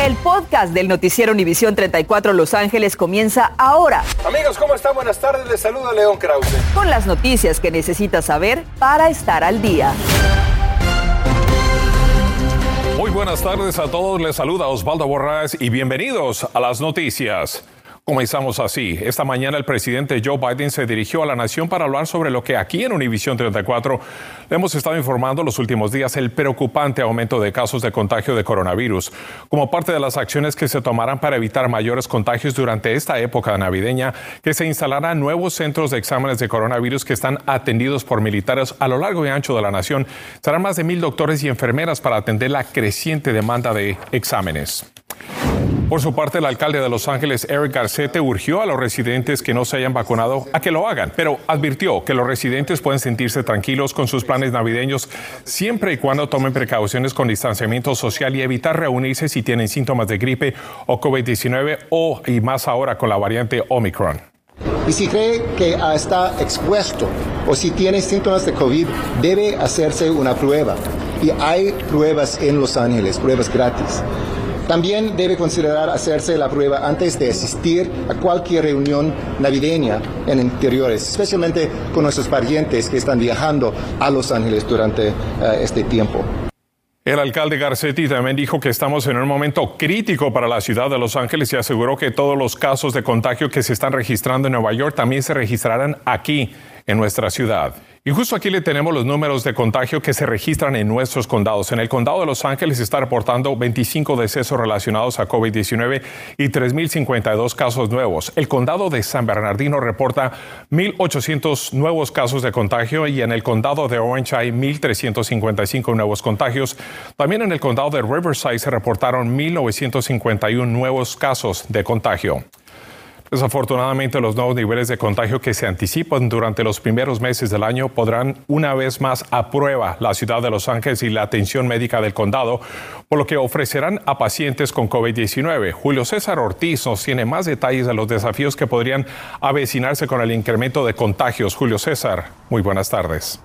El podcast del noticiero Univisión 34 Los Ángeles comienza ahora. Amigos, ¿cómo están? Buenas tardes. Les saluda León Krause. Con las noticias que necesitas saber para estar al día. Muy buenas tardes a todos. Les saluda Osvaldo Borrás y bienvenidos a las noticias. Comenzamos así. Esta mañana el presidente Joe Biden se dirigió a la nación para hablar sobre lo que aquí en Univisión 34 le hemos estado informando los últimos días, el preocupante aumento de casos de contagio de coronavirus. Como parte de las acciones que se tomarán para evitar mayores contagios durante esta época navideña, que se instalarán nuevos centros de exámenes de coronavirus que están atendidos por militares a lo largo y ancho de la nación. Serán más de mil doctores y enfermeras para atender la creciente demanda de exámenes. Por su parte, el alcalde de Los Ángeles, Eric Garcete, urgió a los residentes que no se hayan vacunado a que lo hagan, pero advirtió que los residentes pueden sentirse tranquilos con sus planes navideños siempre y cuando tomen precauciones con distanciamiento social y evitar reunirse si tienen síntomas de gripe o COVID-19 o, y más ahora, con la variante Omicron. Y si cree que está expuesto o si tiene síntomas de COVID, debe hacerse una prueba. Y hay pruebas en Los Ángeles, pruebas gratis. También debe considerar hacerse la prueba antes de asistir a cualquier reunión navideña en interiores, especialmente con nuestros parientes que están viajando a Los Ángeles durante eh, este tiempo. El alcalde Garcetti también dijo que estamos en un momento crítico para la ciudad de Los Ángeles y aseguró que todos los casos de contagio que se están registrando en Nueva York también se registrarán aquí en nuestra ciudad. Y justo aquí le tenemos los números de contagio que se registran en nuestros condados. En el condado de Los Ángeles está reportando 25 decesos relacionados a COVID-19 y 3.052 casos nuevos. El condado de San Bernardino reporta 1.800 nuevos casos de contagio y en el condado de Orange hay 1.355 nuevos contagios. También en el condado de Riverside se reportaron 1.951 nuevos casos de contagio. Desafortunadamente, los nuevos niveles de contagio que se anticipan durante los primeros meses del año podrán una vez más a prueba la ciudad de Los Ángeles y la atención médica del condado, por lo que ofrecerán a pacientes con COVID-19. Julio César Ortiz nos tiene más detalles de los desafíos que podrían avecinarse con el incremento de contagios. Julio César, muy buenas tardes.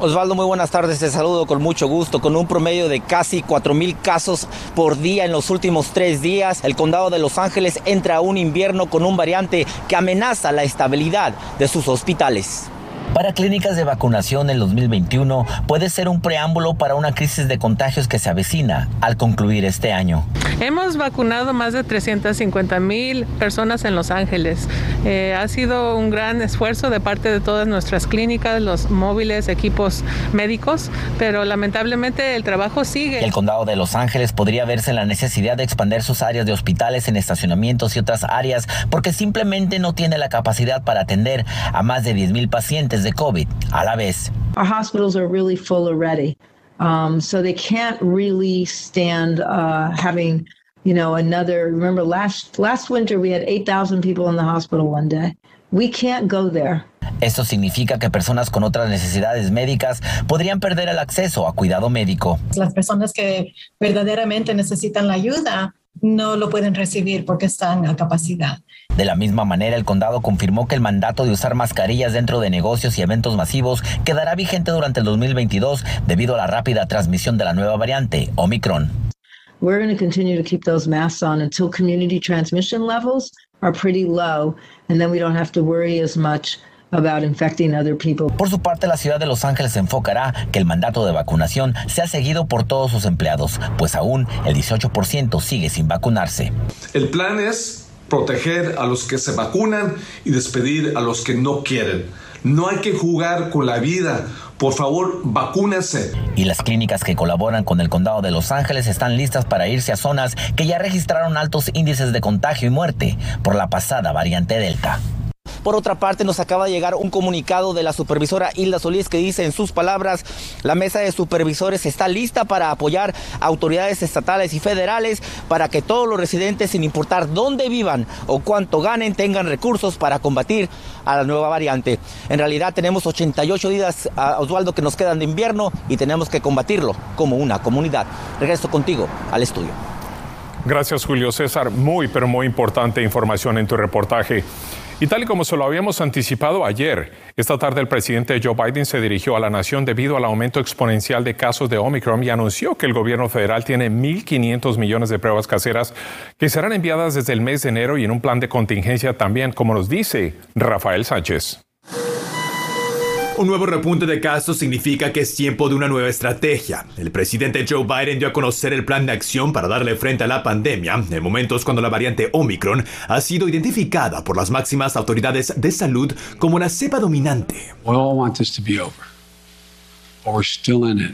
Osvaldo, muy buenas tardes. Te saludo con mucho gusto. Con un promedio de casi 4.000 casos por día en los últimos tres días, el condado de Los Ángeles entra a un invierno con un variante que amenaza la estabilidad de sus hospitales. Para clínicas de vacunación el 2021 puede ser un preámbulo para una crisis de contagios que se avecina al concluir este año. Hemos vacunado más de 350 mil personas en Los Ángeles. Eh, ha sido un gran esfuerzo de parte de todas nuestras clínicas, los móviles, equipos médicos, pero lamentablemente el trabajo sigue. El condado de Los Ángeles podría verse en la necesidad de expandir sus áreas de hospitales en estacionamientos y otras áreas porque simplemente no tiene la capacidad para atender a más de 10 mil pacientes de COVID a la vez. Our hospitals are really full already. Um, so they can't really stand uh, having, you know, another. Remember last last winter we had 8,000 people in the hospital one day. We can't go there. Esto significa que personas con otras necesidades médicas podrían perder el acceso a cuidado médico. Las personas que verdaderamente necesitan la ayuda no lo pueden recibir porque están a capacidad. De la misma manera, el condado confirmó que el mandato de usar mascarillas dentro de negocios y eventos masivos quedará vigente durante el 2022 debido a la rápida transmisión de la nueva variante, Omicron. We're going to continue to keep those masks on until community transmission levels are pretty low, and then we don't have to worry as much about infecting other people. Por su parte, la ciudad de Los Ángeles enfocará que el mandato de vacunación sea seguido por todos sus empleados, pues aún el 18% sigue sin vacunarse. El plan es proteger a los que se vacunan y despedir a los que no quieren. No hay que jugar con la vida. Por favor, vacúnense. Y las clínicas que colaboran con el condado de Los Ángeles están listas para irse a zonas que ya registraron altos índices de contagio y muerte por la pasada variante Delta. Por otra parte, nos acaba de llegar un comunicado de la supervisora Hilda Solís que dice en sus palabras, la mesa de supervisores está lista para apoyar a autoridades estatales y federales para que todos los residentes, sin importar dónde vivan o cuánto ganen, tengan recursos para combatir a la nueva variante. En realidad tenemos 88 días, a Osvaldo, que nos quedan de invierno y tenemos que combatirlo como una comunidad. Regreso contigo al estudio. Gracias, Julio César. Muy, pero muy importante información en tu reportaje. Y tal y como se lo habíamos anticipado ayer, esta tarde el presidente Joe Biden se dirigió a la nación debido al aumento exponencial de casos de Omicron y anunció que el gobierno federal tiene 1.500 millones de pruebas caseras que serán enviadas desde el mes de enero y en un plan de contingencia también, como nos dice Rafael Sánchez. Un nuevo repunte de casos significa que es tiempo de una nueva estrategia. El presidente Joe Biden dio a conocer el plan de acción para darle frente a la pandemia en momentos cuando la variante Omicron ha sido identificada por las máximas autoridades de salud como la cepa dominante.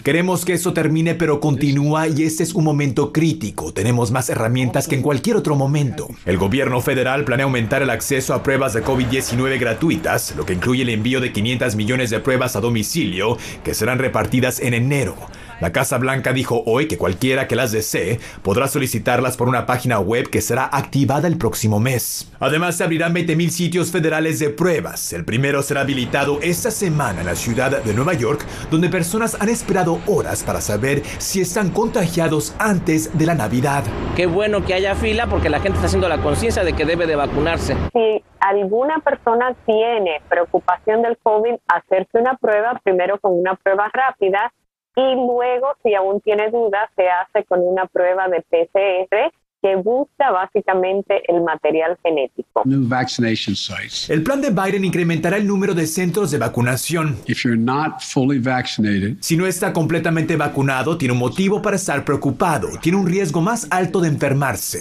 Queremos que eso termine, pero continúa y este es un momento crítico. Tenemos más herramientas que en cualquier otro momento. El gobierno federal planea aumentar el acceso a pruebas de COVID-19 gratuitas, lo que incluye el envío de 500 millones de pruebas a domicilio que serán repartidas en enero. La Casa Blanca dijo hoy que cualquiera que las desee podrá solicitarlas por una página web que será activada el próximo mes. Además, se abrirán 20.000 sitios federales de pruebas. El primero será habilitado esta semana en la ciudad de Nueva York, donde personas han esperado horas para saber si están contagiados antes de la Navidad. Qué bueno que haya fila porque la gente está haciendo la conciencia de que debe de vacunarse. Si alguna persona tiene preocupación del COVID, hacerse una prueba primero con una prueba rápida y luego, si aún tiene dudas, se hace con una prueba de PCR que busca básicamente el material genético. El plan de Biden incrementará el número de centros de vacunación. si no está completamente vacunado, tiene un motivo para estar preocupado. Tiene un riesgo más alto de enfermarse.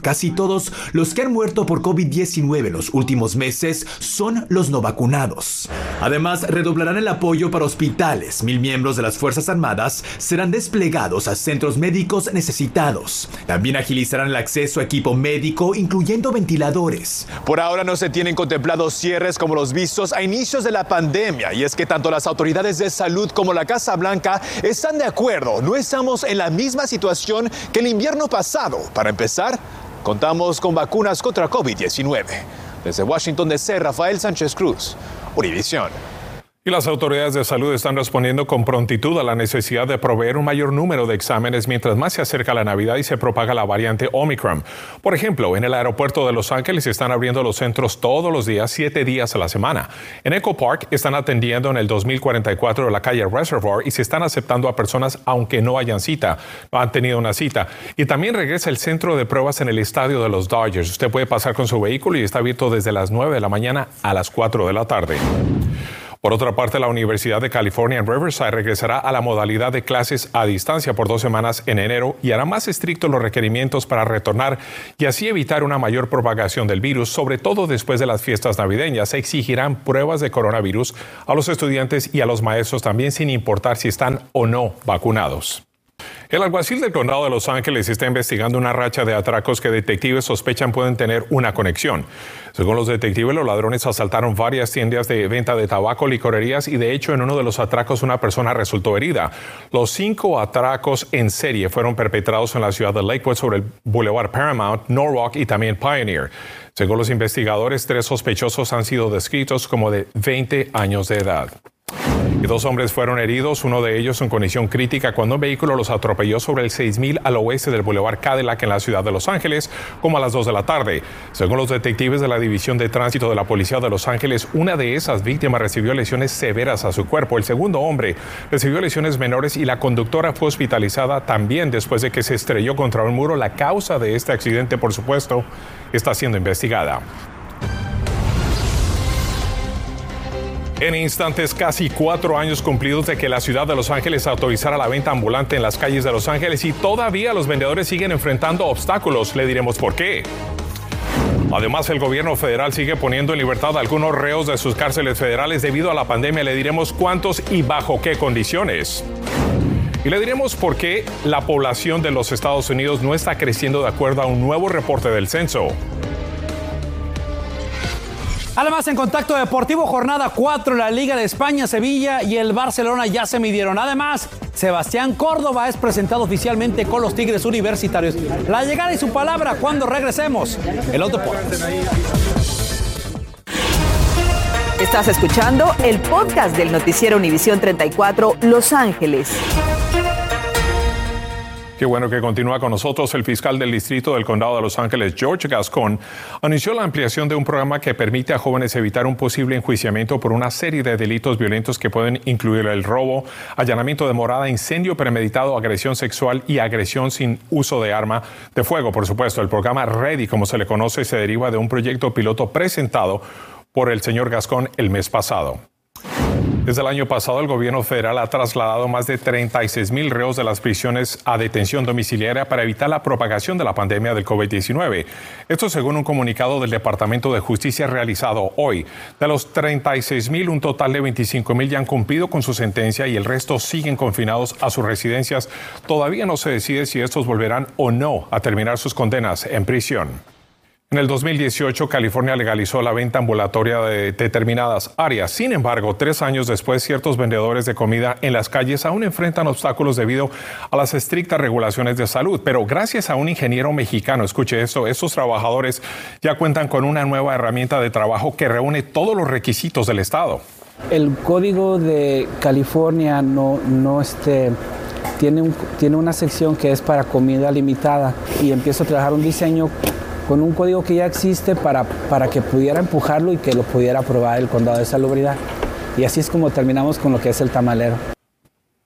Casi todos los que han muerto por COVID-19 en los últimos meses son los no vacunados. Además, redoblarán el apoyo para hospitales. Mil miembros de las Fuerzas Armadas serán desplegados a centros médicos necesitados. También agilizarán el acceso a equipo médico, incluyendo ventiladores. Por ahora no se tienen contemplados cierres como los vistos a inicios de la pandemia, y es que tanto las autoridades de salud como la Casa Blanca están de acuerdo. No estamos en la misma situación que el invierno pasado. Para empezar, contamos con vacunas contra COVID-19. Desde Washington DC, Rafael Sánchez Cruz, Univisión. Y las autoridades de salud están respondiendo con prontitud a la necesidad de proveer un mayor número de exámenes mientras más se acerca la Navidad y se propaga la variante Omicron. Por ejemplo, en el aeropuerto de Los Ángeles están abriendo los centros todos los días, siete días a la semana. En Echo Park están atendiendo en el 2044 de la calle Reservoir y se están aceptando a personas aunque no hayan cita, no han tenido una cita. Y también regresa el centro de pruebas en el estadio de los Dodgers. Usted puede pasar con su vehículo y está abierto desde las 9 de la mañana a las 4 de la tarde. Por otra parte, la Universidad de California en Riverside regresará a la modalidad de clases a distancia por dos semanas en enero y hará más estrictos los requerimientos para retornar y así evitar una mayor propagación del virus, sobre todo después de las fiestas navideñas. Se exigirán pruebas de coronavirus a los estudiantes y a los maestros también sin importar si están o no vacunados. El alguacil del condado de Los Ángeles está investigando una racha de atracos que detectives sospechan pueden tener una conexión. Según los detectives, los ladrones asaltaron varias tiendas de venta de tabaco, licorerías y de hecho en uno de los atracos una persona resultó herida. Los cinco atracos en serie fueron perpetrados en la ciudad de Lakewood sobre el Boulevard Paramount, Norwalk y también Pioneer. Según los investigadores, tres sospechosos han sido descritos como de 20 años de edad. Y dos hombres fueron heridos, uno de ellos en condición crítica cuando un vehículo los atropelló sobre el 6000 al oeste del Boulevard Cadillac en la ciudad de Los Ángeles, como a las 2 de la tarde. Según los detectives de la División de Tránsito de la Policía de Los Ángeles, una de esas víctimas recibió lesiones severas a su cuerpo. El segundo hombre recibió lesiones menores y la conductora fue hospitalizada también después de que se estrelló contra un muro. La causa de este accidente, por supuesto, está siendo investigada. En instantes, casi cuatro años cumplidos de que la ciudad de Los Ángeles autorizara la venta ambulante en las calles de Los Ángeles y todavía los vendedores siguen enfrentando obstáculos. Le diremos por qué. Además, el gobierno federal sigue poniendo en libertad a algunos reos de sus cárceles federales debido a la pandemia. Le diremos cuántos y bajo qué condiciones. Y le diremos por qué la población de los Estados Unidos no está creciendo de acuerdo a un nuevo reporte del censo. Además, en contacto deportivo, jornada 4, la Liga de España, Sevilla y el Barcelona ya se midieron. Además, Sebastián Córdoba es presentado oficialmente con los Tigres Universitarios. La llegada y su palabra cuando regresemos. El otro Estás escuchando el podcast del noticiero Univisión 34 Los Ángeles. Qué bueno que continúa con nosotros. El fiscal del Distrito del Condado de Los Ángeles, George Gascon, anunció la ampliación de un programa que permite a jóvenes evitar un posible enjuiciamiento por una serie de delitos violentos que pueden incluir el robo, allanamiento de morada, incendio premeditado, agresión sexual y agresión sin uso de arma de fuego. Por supuesto, el programa Ready, como se le conoce, se deriva de un proyecto piloto presentado por el señor Gascon el mes pasado. Desde el año pasado, el gobierno federal ha trasladado más de 36 mil reos de las prisiones a detención domiciliaria para evitar la propagación de la pandemia del COVID-19. Esto según un comunicado del Departamento de Justicia realizado hoy. De los 36 mil, un total de 25 mil ya han cumplido con su sentencia y el resto siguen confinados a sus residencias. Todavía no se decide si estos volverán o no a terminar sus condenas en prisión. En el 2018, California legalizó la venta ambulatoria de determinadas áreas. Sin embargo, tres años después, ciertos vendedores de comida en las calles aún enfrentan obstáculos debido a las estrictas regulaciones de salud. Pero gracias a un ingeniero mexicano, escuche esto, estos trabajadores ya cuentan con una nueva herramienta de trabajo que reúne todos los requisitos del Estado. El código de California no, no este, tiene, tiene una sección que es para comida limitada y empiezo a trabajar un diseño con un código que ya existe para, para que pudiera empujarlo y que lo pudiera aprobar el condado de salubridad. Y así es como terminamos con lo que es el tamalero.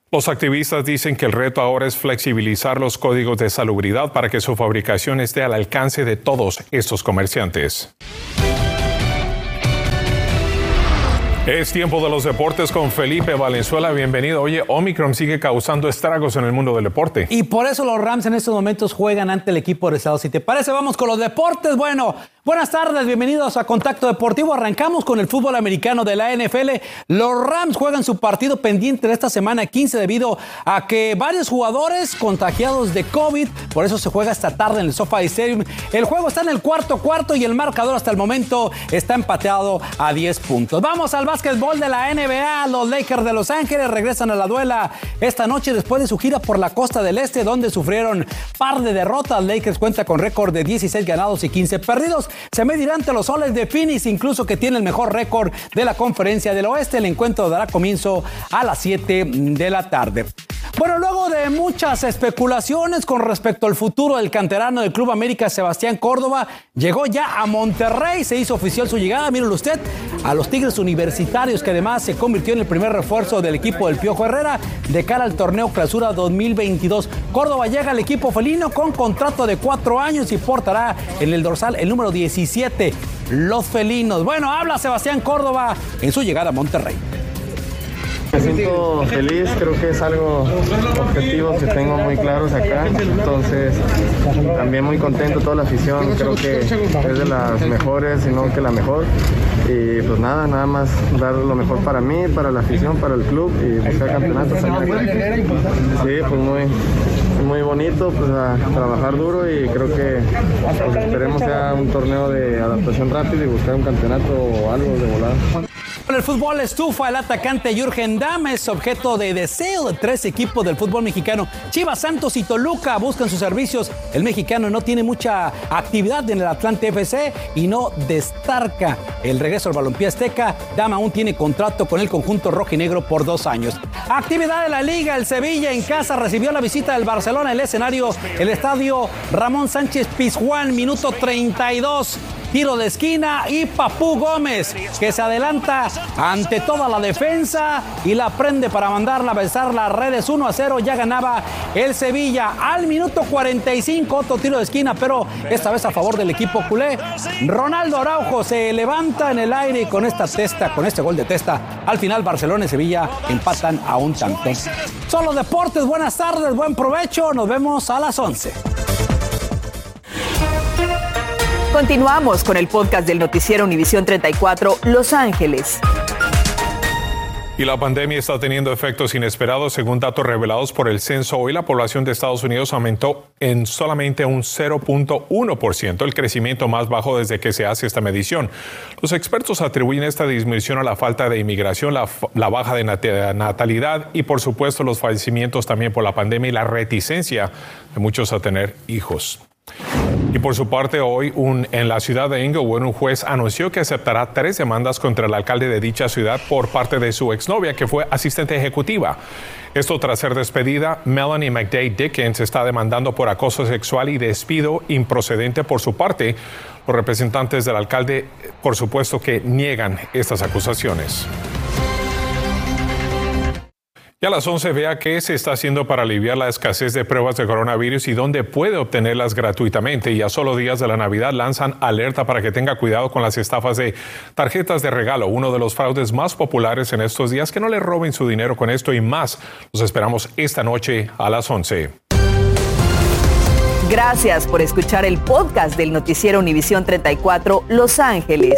Los activistas dicen que el reto ahora es flexibilizar los códigos de salubridad para que su fabricación esté al alcance de todos estos comerciantes. Es tiempo de los deportes con Felipe Valenzuela. Bienvenido. Oye, Omicron sigue causando estragos en el mundo del deporte. Y por eso los Rams en estos momentos juegan ante el equipo de Estados. Si te parece, vamos con los deportes. Bueno, Buenas tardes, bienvenidos a Contacto Deportivo. Arrancamos con el fútbol americano de la NFL. Los Rams juegan su partido pendiente de esta semana 15 debido a que varios jugadores contagiados de COVID, por eso se juega esta tarde en el SoFi Stadium. El juego está en el cuarto cuarto y el marcador hasta el momento está empateado a 10 puntos. Vamos al básquetbol de la NBA. Los Lakers de Los Ángeles regresan a la duela esta noche después de su gira por la costa del este donde sufrieron par de derrotas. Lakers cuenta con récord de 16 ganados y 15 perdidos se medirá ante los soles de Phoenix, incluso que tiene el mejor récord de la conferencia del oeste. El encuentro dará comienzo a las 7 de la tarde. Bueno, luego de muchas especulaciones con respecto al futuro del canterano del Club América, Sebastián Córdoba, llegó ya a Monterrey, se hizo oficial su llegada, mírenlo usted, a los Tigres Universitarios, que además se convirtió en el primer refuerzo del equipo del Piojo Herrera de cara al torneo Clausura 2022. Córdoba llega al equipo felino con contrato de cuatro años y portará en el dorsal el número 17, los felinos. Bueno, habla Sebastián Córdoba en su llegada a Monterrey. Me siento feliz, creo que es algo objetivo que tengo muy claros acá, entonces también muy contento toda la afición, creo que es de las mejores, sino que la mejor. Y pues nada, nada más dar lo mejor para mí, para la afición, para el club y buscar campeonatos. Sí, pues muy, muy bonito, pues trabajar duro y creo que pues, esperemos sea un torneo de adaptación rápido y buscar un campeonato o algo de volada. En el fútbol estufa, el atacante Jürgen Damm es objeto de deseo de tres equipos del fútbol mexicano. Chivas, Santos y Toluca buscan sus servicios. El mexicano no tiene mucha actividad en el Atlante FC y no destaca el regreso al balompié azteca. Dama aún tiene contrato con el conjunto rojo y negro por dos años. Actividad de la liga, el Sevilla en casa recibió la visita del Barcelona, el escenario, el estadio Ramón Sánchez Pizjuán, minuto 32 tiro de esquina y Papú Gómez que se adelanta ante toda la defensa y la prende para mandarla a besar las redes 1 a 0. Ya ganaba el Sevilla al minuto 45, otro tiro de esquina, pero esta vez a favor del equipo culé. Ronaldo Araujo se levanta en el aire con esta testa, con este gol de testa. Al final Barcelona y Sevilla empatan a un tanto. Son los deportes, buenas tardes, buen provecho, nos vemos a las 11. Continuamos con el podcast del noticiero Univisión 34 Los Ángeles. Y la pandemia está teniendo efectos inesperados. Según datos revelados por el censo, hoy la población de Estados Unidos aumentó en solamente un 0.1%, el crecimiento más bajo desde que se hace esta medición. Los expertos atribuyen esta disminución a la falta de inmigración, la, la baja de natalidad y, por supuesto, los fallecimientos también por la pandemia y la reticencia de muchos a tener hijos. Y por su parte, hoy en la ciudad de Inglewood, un juez anunció que aceptará tres demandas contra el alcalde de dicha ciudad por parte de su exnovia, que fue asistente ejecutiva. Esto tras ser despedida, Melanie McDay Dickens está demandando por acoso sexual y despido improcedente por su parte. Los representantes del alcalde, por supuesto, que niegan estas acusaciones. Y a las 11 vea qué se está haciendo para aliviar la escasez de pruebas de coronavirus y dónde puede obtenerlas gratuitamente. Y a solo días de la Navidad lanzan alerta para que tenga cuidado con las estafas de tarjetas de regalo, uno de los fraudes más populares en estos días. Que no le roben su dinero con esto y más. Los esperamos esta noche a las 11. Gracias por escuchar el podcast del noticiero Univisión 34 Los Ángeles.